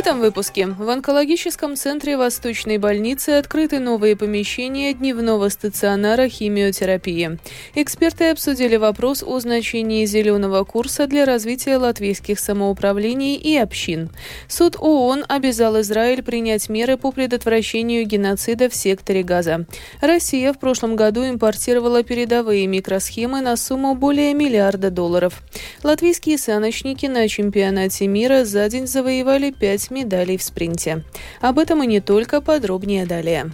этом выпуске в онкологическом центре Восточной больницы открыты новые помещения дневного стационара химиотерапии. Эксперты обсудили вопрос о значении зеленого курса для развития латвийских самоуправлений и общин. Суд ООН обязал Израиль принять меры по предотвращению геноцида в секторе Газа. Россия в прошлом году импортировала передовые микросхемы на сумму более миллиарда долларов. Латвийские саночники на чемпионате мира за день завоевали 5 5 медалей в спринте. Об этом и не только, подробнее далее.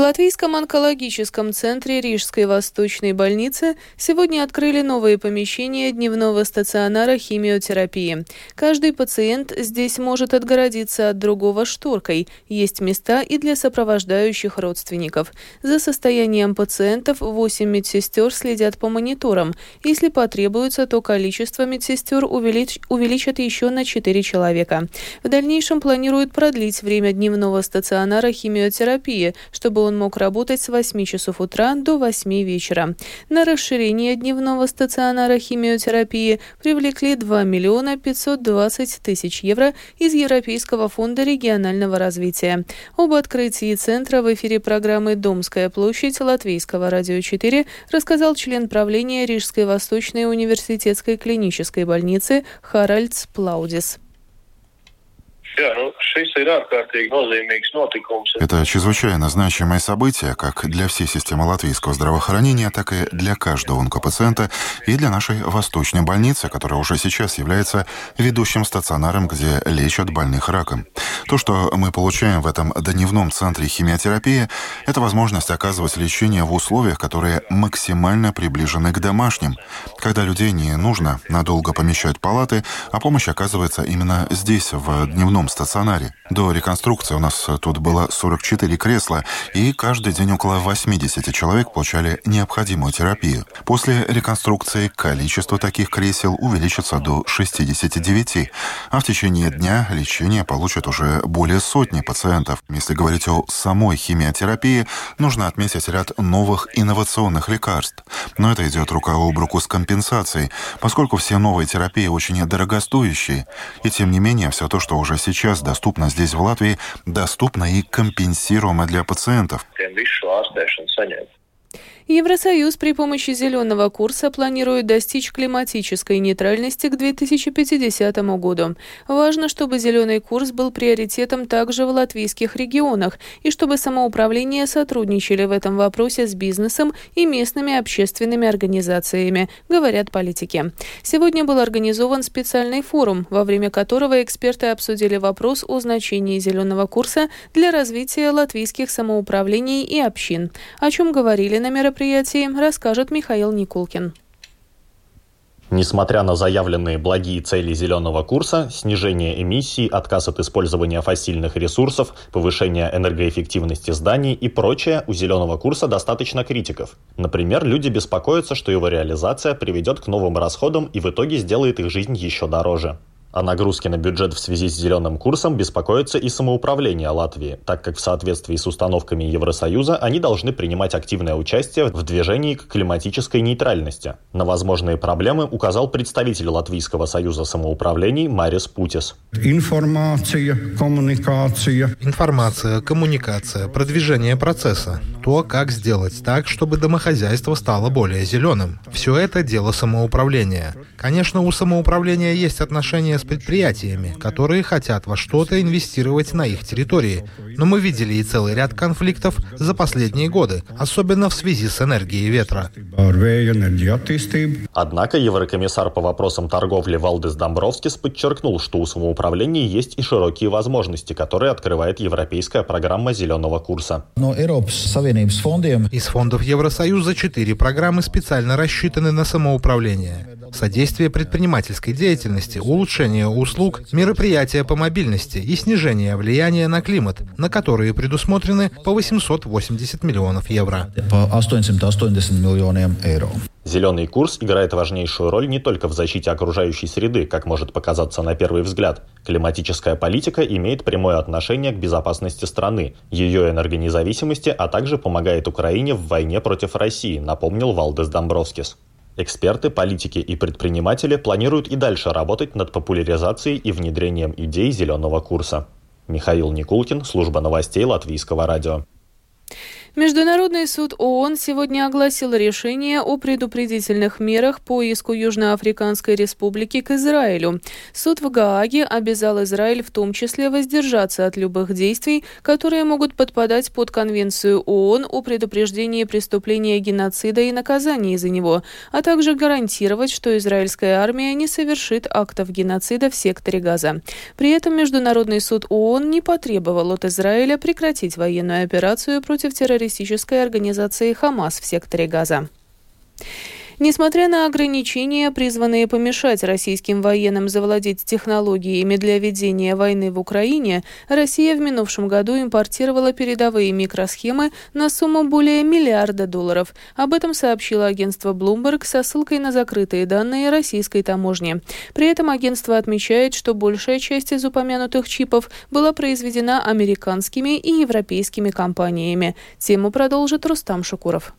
Латвийском онкологическом центре Рижской Восточной больницы сегодня открыли новые помещения дневного стационара химиотерапии. Каждый пациент здесь может отгородиться от другого шторкой. Есть места и для сопровождающих родственников. За состоянием пациентов 8 медсестер следят по мониторам. Если потребуется, то количество медсестер увелич... увеличат еще на 4 человека. В дальнейшем планируют продлить время дневного стационара химиотерапии, чтобы он мог работать с 8 часов утра до 8 вечера. На расширение дневного стационара химиотерапии привлекли 2 миллиона 520 тысяч евро из Европейского фонда регионального развития. Об открытии центра в эфире программы «Домская площадь» Латвийского радио 4 рассказал член правления Рижской Восточной университетской клинической больницы Харальдс Плаудис. Это чрезвычайно значимое событие как для всей системы латвийского здравоохранения, так и для каждого онкопациента и для нашей Восточной больницы, которая уже сейчас является ведущим стационаром, где лечат больных раком. То, что мы получаем в этом дневном центре химиотерапии, это возможность оказывать лечение в условиях, которые максимально приближены к домашним, когда людей не нужно надолго помещать палаты, а помощь оказывается именно здесь, в дневном стационаре. До реконструкции у нас тут было 44 кресла, и каждый день около 80 человек получали необходимую терапию. После реконструкции количество таких кресел увеличится до 69, а в течение дня лечение получат уже более сотни пациентов. Если говорить о самой химиотерапии, нужно отметить ряд новых инновационных лекарств. Но это идет рука об руку с компенсацией, поскольку все новые терапии очень дорогостоящие. И тем не менее, все то, что уже сейчас сейчас доступно здесь, в Латвии, доступно и компенсируемо для пациентов. Евросоюз при помощи зеленого курса планирует достичь климатической нейтральности к 2050 году. Важно, чтобы зеленый курс был приоритетом также в латвийских регионах и чтобы самоуправление сотрудничали в этом вопросе с бизнесом и местными общественными организациями, говорят политики. Сегодня был организован специальный форум, во время которого эксперты обсудили вопрос о значении зеленого курса для развития латвийских самоуправлений и общин, о чем говорили на мероприятии мероприятии, расскажет Михаил Никулкин. Несмотря на заявленные благие цели зеленого курса, снижение эмиссий, отказ от использования фасильных ресурсов, повышение энергоэффективности зданий и прочее, у зеленого курса достаточно критиков. Например, люди беспокоятся, что его реализация приведет к новым расходам и в итоге сделает их жизнь еще дороже. О нагрузке на бюджет в связи с зеленым курсом беспокоится и самоуправление Латвии, так как в соответствии с установками Евросоюза они должны принимать активное участие в движении к климатической нейтральности. На возможные проблемы указал представитель Латвийского союза самоуправлений Марис Путис. Информация, коммуникация. Информация, коммуникация, продвижение процесса. То, как сделать так, чтобы домохозяйство стало более зеленым. Все это дело самоуправления. Конечно, у самоуправления есть отношения с предприятиями, которые хотят во что-то инвестировать на их территории. Но мы видели и целый ряд конфликтов за последние годы, особенно в связи с энергией ветра. Однако еврокомиссар по вопросам торговли Валдес Домбровскис подчеркнул, что у самоуправления есть и широкие возможности, которые открывает европейская программа зеленого курса. Из фондов Евросоюза четыре программы специально рассчитаны на самоуправление содействие предпринимательской деятельности, улучшение услуг, мероприятия по мобильности и снижение влияния на климат, на которые предусмотрены по 880 миллионов евро. По 880 миллионам евро. Зеленый курс играет важнейшую роль не только в защите окружающей среды, как может показаться на первый взгляд. Климатическая политика имеет прямое отношение к безопасности страны, ее энергонезависимости, а также помогает Украине в войне против России, напомнил Валдес Домбровскис. Эксперты, политики и предприниматели планируют и дальше работать над популяризацией и внедрением идей зеленого курса. Михаил Никулкин, служба новостей Латвийского радио. Международный суд ООН сегодня огласил решение о предупредительных мерах по иску Южноафриканской Республики к Израилю. Суд в Гааге обязал Израиль в том числе воздержаться от любых действий, которые могут подпадать под Конвенцию ООН о предупреждении преступления геноцида и наказании за него, а также гарантировать, что израильская армия не совершит актов геноцида в секторе Газа. При этом Международный суд ООН не потребовал от Израиля прекратить военную операцию против террористов террористической организации «Хамас» в секторе Газа. Несмотря на ограничения, призванные помешать российским военным завладеть технологиями для ведения войны в Украине, Россия в минувшем году импортировала передовые микросхемы на сумму более миллиарда долларов. Об этом сообщило агентство Bloomberg со ссылкой на закрытые данные российской таможни. При этом агентство отмечает, что большая часть из упомянутых чипов была произведена американскими и европейскими компаниями. Тему продолжит Рустам Шукуров.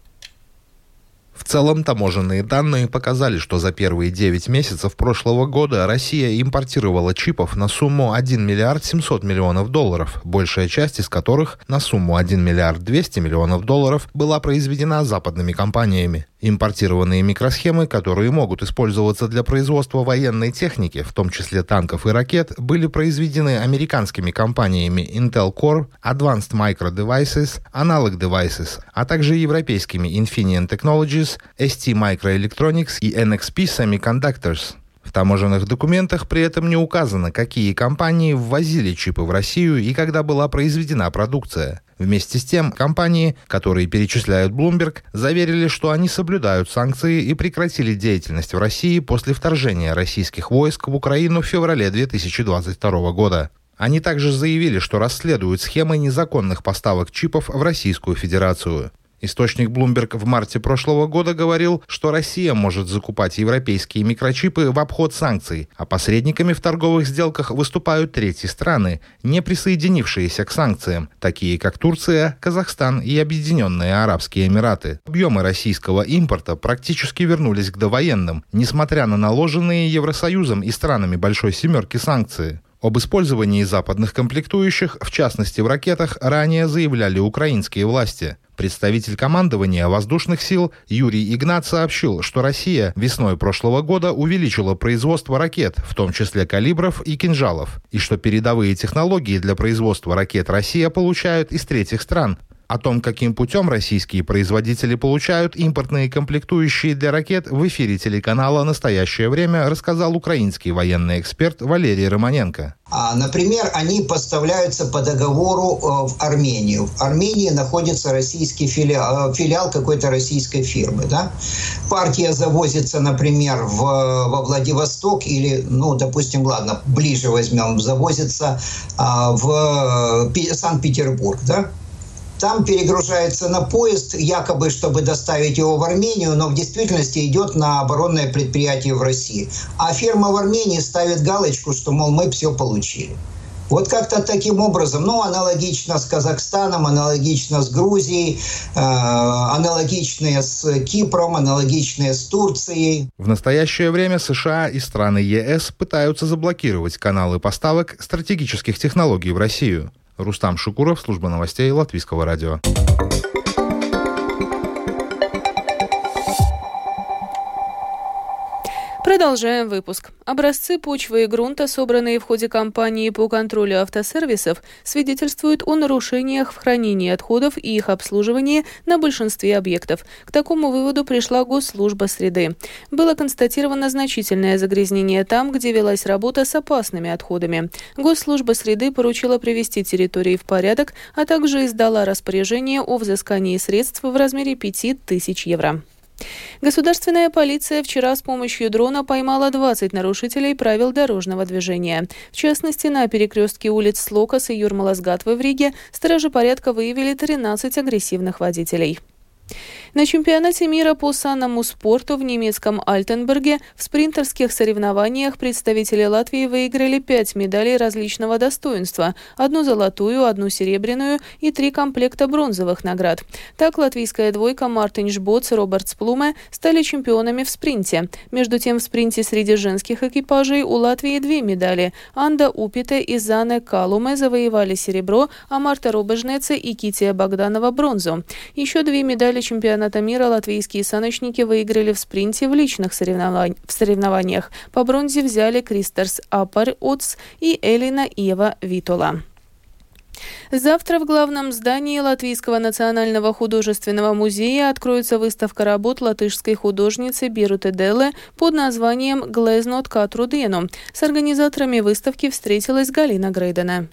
В целом, таможенные данные показали, что за первые 9 месяцев прошлого года Россия импортировала чипов на сумму 1 миллиард 700 миллионов долларов, большая часть из которых на сумму 1 миллиард 200 миллионов долларов была произведена западными компаниями. Импортированные микросхемы, которые могут использоваться для производства военной техники, в том числе танков и ракет, были произведены американскими компаниями Intel Core, Advanced Micro Devices, Analog Devices, а также европейскими Infineon Technologies, ST Microelectronics и NXP Semiconductors. В таможенных документах при этом не указано, какие компании ввозили чипы в Россию и когда была произведена продукция. Вместе с тем, компании, которые перечисляют Bloomberg, заверили, что они соблюдают санкции и прекратили деятельность в России после вторжения российских войск в Украину в феврале 2022 года. Они также заявили, что расследуют схемы незаконных поставок чипов в Российскую Федерацию. Источник Bloomberg в марте прошлого года говорил, что Россия может закупать европейские микрочипы в обход санкций, а посредниками в торговых сделках выступают третьи страны, не присоединившиеся к санкциям, такие как Турция, Казахстан и Объединенные Арабские Эмираты. Объемы российского импорта практически вернулись к довоенным, несмотря на наложенные Евросоюзом и странами Большой Семерки санкции. Об использовании западных комплектующих, в частности в ракетах, ранее заявляли украинские власти. Представитель командования воздушных сил Юрий Игнат сообщил, что Россия весной прошлого года увеличила производство ракет, в том числе калибров и кинжалов, и что передовые технологии для производства ракет Россия получает из третьих стран, о том, каким путем российские производители получают импортные комплектующие для ракет, в эфире телеканала «Настоящее время» рассказал украинский военный эксперт Валерий Романенко. А, например, они поставляются по договору э, в Армению. В Армении находится российский филиал, э, филиал какой-то российской фирмы. Да? Партия завозится, например, в, во Владивосток или, ну, допустим, ладно, ближе возьмем, завозится а, в э, Санкт-Петербург. Да? Там перегружается на поезд, якобы, чтобы доставить его в Армению, но в действительности идет на оборонное предприятие в России. А фирма в Армении ставит галочку, что, мол, мы все получили. Вот как-то таким образом, ну, аналогично с Казахстаном, аналогично с Грузией, э, аналогичные с Кипром, аналогичные с Турцией. В настоящее время США и страны ЕС пытаются заблокировать каналы поставок стратегических технологий в Россию. Рустам Шукуров, служба новостей Латвийского радио. Продолжаем выпуск. Образцы почвы и грунта, собранные в ходе кампании по контролю автосервисов, свидетельствуют о нарушениях в хранении отходов и их обслуживании на большинстве объектов. К такому выводу пришла Госслужба среды. Было констатировано значительное загрязнение там, где велась работа с опасными отходами. Госслужба среды поручила привести территории в порядок, а также издала распоряжение о взыскании средств в размере 5000 евро. Государственная полиция вчера с помощью дрона поймала 20 нарушителей правил дорожного движения. В частности, на перекрестке улиц Слокас и Юрмаласгатвы в Риге стражи порядка выявили 13 агрессивных водителей. На чемпионате мира по санному спорту в немецком Альтенберге в спринтерских соревнованиях представители Латвии выиграли пять медалей различного достоинства – одну золотую, одну серебряную и три комплекта бронзовых наград. Так латвийская двойка Мартин Жбоц и Роберт Сплуме стали чемпионами в спринте. Между тем в спринте среди женских экипажей у Латвии две медали. Анда Упите и Зане Калуме завоевали серебро, а Марта Рубежнеце и Кития Богданова – бронзу. Еще две медали чемпионата чемпионата мира латвийские саночники выиграли в спринте в личных соревнованиях. В соревнованиях. По бронзе взяли Кристерс Апар Отс и Элина Ева Витола. Завтра в главном здании Латвийского национального художественного музея откроется выставка работ латышской художницы Бируты Делле под названием «Глезнот Катрудену». С организаторами выставки встретилась Галина Грейдена.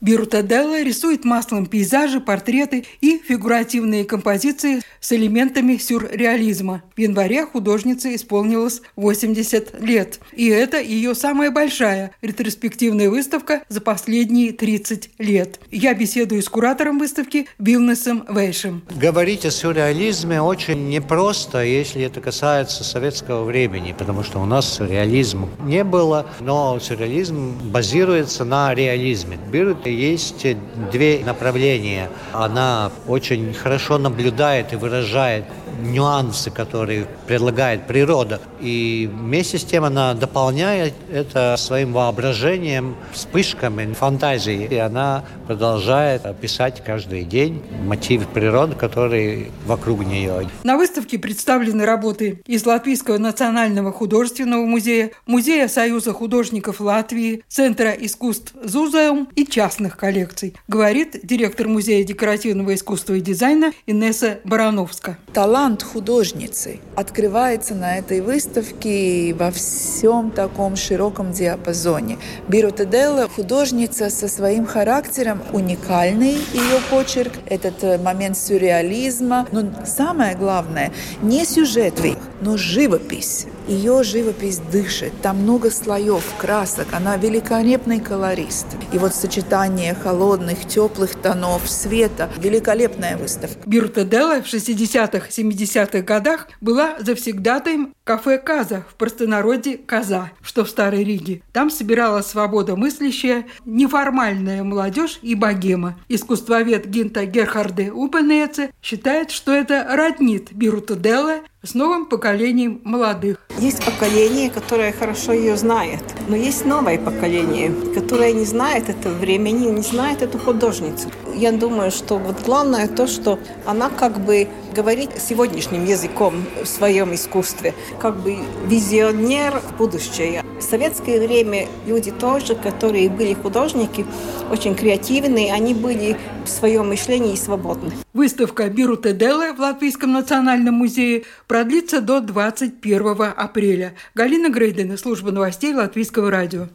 Бирутаделла рисует маслом пейзажи, портреты и фигуративные композиции с элементами сюрреализма. В январе художнице исполнилось 80 лет. И это ее самая большая ретроспективная выставка за последние 30 лет. Я беседую с куратором выставки Вилнесом Вейшем. Говорить о сюрреализме очень непросто, если это касается советского времени, потому что у нас сюрреализма не было, но сюрреализм базируется на реализме. Бирут есть две направления. Она очень хорошо наблюдает и выражает нюансы, которые предлагает природа. И вместе с тем она дополняет это своим воображением, вспышками, фантазией. И она продолжает писать каждый день мотивы природы, которые вокруг нее. На выставке представлены работы из Латвийского национального художественного музея, Музея Союза художников Латвии, Центра искусств Зузеум и частных коллекций, говорит директор Музея декоративного искусства и дизайна Инесса Барановска. Талант художницы открывается на этой выставке во всем таком широком диапазоне. Бирута Делла художница со своим характером, уникальный ее почерк, этот э, момент сюрреализма. Но самое главное, не сюжет, но живопись. Ее живопись дышит, там много слоев, красок, она великолепный колорист. И вот сочетание холодных, теплых тонов, света, великолепная выставка. Бирта Делла в 60-х, 70-х годах была завсегдатаем кафе «Каза» в простонародье «Каза», что в Старой Риге. Там собиралась свобода мыслящая, неформальная молодежь и богема. Искусствовед Гинта Герхарде Упенеце считает, что это роднит Бирта Делла с новым поколением молодых. Есть поколение, которое хорошо ее знает, но есть новое поколение, которое не знает этого времени, не знает эту художницу. Я думаю, что вот главное то, что она как бы говорит сегодняшним языком в своем искусстве, как бы визионер в будущее. В советское время люди тоже, которые были художники, очень креативные, они были в своем мышлении свободны. Выставка Бирута Делла в Латвийском национальном музее продлится до 21 апреля. Галина Грейдена, служба новостей Латвийского радио.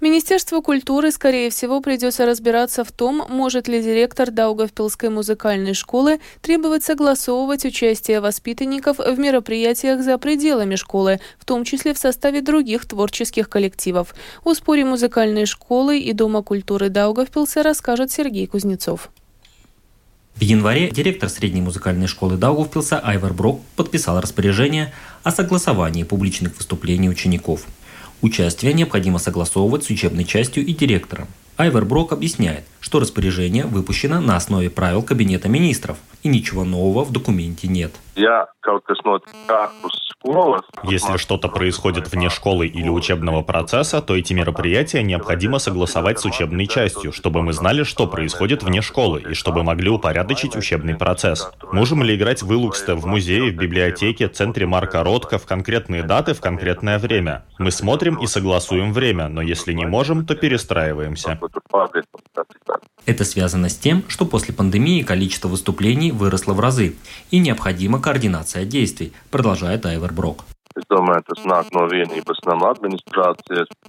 Министерству культуры, скорее всего, придется разбираться в том, может ли директор Даугавпилской музыкальной школы требовать согласовывать участие воспитанников в мероприятиях за пределами школы, в том числе в составе других творческих коллективов. О споре музыкальной школы и Дома культуры Даугавпилса расскажет Сергей Кузнецов. В январе директор средней музыкальной школы Даугавпилса Айвар Брок подписал распоряжение о согласовании публичных выступлений учеников – Участие необходимо согласовывать с учебной частью и директором. Айвер Брок объясняет, что распоряжение выпущено на основе правил Кабинета министров, и ничего нового в документе нет. Если что-то происходит вне школы или учебного процесса, то эти мероприятия необходимо согласовать с учебной частью, чтобы мы знали, что происходит вне школы, и чтобы могли упорядочить учебный процесс. Можем ли играть в Илуксте, в музее, в библиотеке, центре Марка Ротко в конкретные даты в конкретное время? Мы смотрим и согласуем время, но если не можем, то перестраиваемся. Это связано с тем, что после пандемии количество выступлений выросло в разы, и необходима координация действий, продолжает Айвер Брок.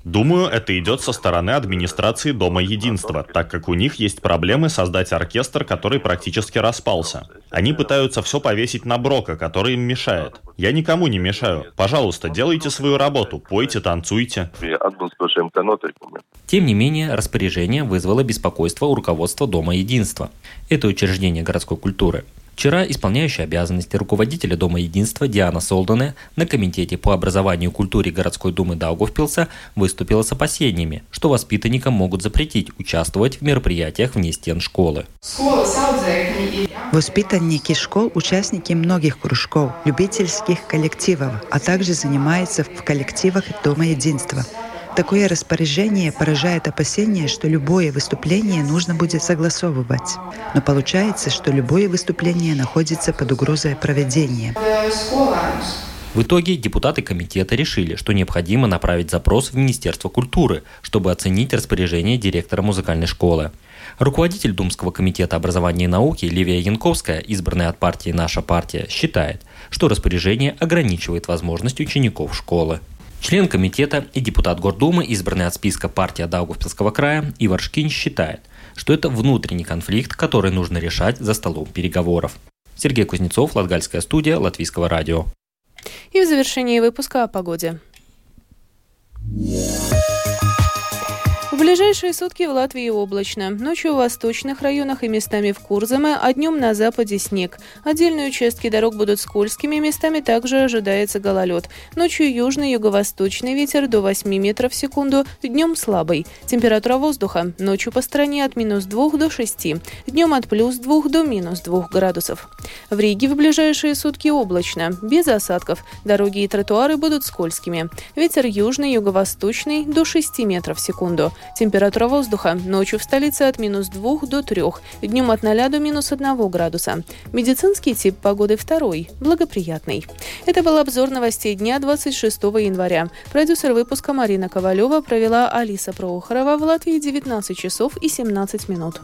Думаю, это идет со стороны администрации Дома Единства, так как у них есть проблемы создать оркестр, который практически распался. Они пытаются все повесить на Брока, который им мешает. Я никому не мешаю. Пожалуйста, делайте свою работу, пойте, танцуйте. Тем не менее, распоряжение вызвало беспокойство у руководства Дома Единства. Это учреждение городской культуры. Вчера исполняющий обязанности руководителя Дома единства Диана Солдане на Комитете по образованию и культуре городской думы Даугавпилса выступила с опасениями, что воспитанникам могут запретить участвовать в мероприятиях вне стен школы. Воспитанники школ – участники многих кружков, любительских коллективов, а также занимаются в коллективах Дома единства. Такое распоряжение поражает опасение, что любое выступление нужно будет согласовывать. Но получается, что любое выступление находится под угрозой проведения. В итоге депутаты комитета решили, что необходимо направить запрос в Министерство культуры, чтобы оценить распоряжение директора музыкальной школы. Руководитель Думского комитета образования и науки Ливия Янковская, избранная от партии «Наша партия», считает, что распоряжение ограничивает возможность учеников школы. Член комитета и депутат Гордумы, избранный от списка партии Даугавпилского края, Ивар Шкинь считает, что это внутренний конфликт, который нужно решать за столом переговоров. Сергей Кузнецов, Латгальская студия, Латвийского радио. И в завершении выпуска о погоде. Ближайшие сутки в Латвии облачно. Ночью в восточных районах и местами в Курзаме, а днем на западе снег. Отдельные участки дорог будут скользкими, местами также ожидается гололед. Ночью южный юго-восточный ветер до 8 метров в секунду, днем слабый. Температура воздуха ночью по стране от минус 2 до 6, днем от плюс 2 до минус 2 градусов. В Риге в ближайшие сутки облачно, без осадков. Дороги и тротуары будут скользкими. Ветер южный, юго-восточный до 6 метров в секунду. Температура воздуха ночью в столице от минус 2 до 3, днем от 0 до минус 1 градуса. Медицинский тип погоды второй, благоприятный. Это был обзор новостей дня 26 января. Продюсер выпуска Марина Ковалева провела Алиса Проухорова в Латвии 19 часов и 17 минут.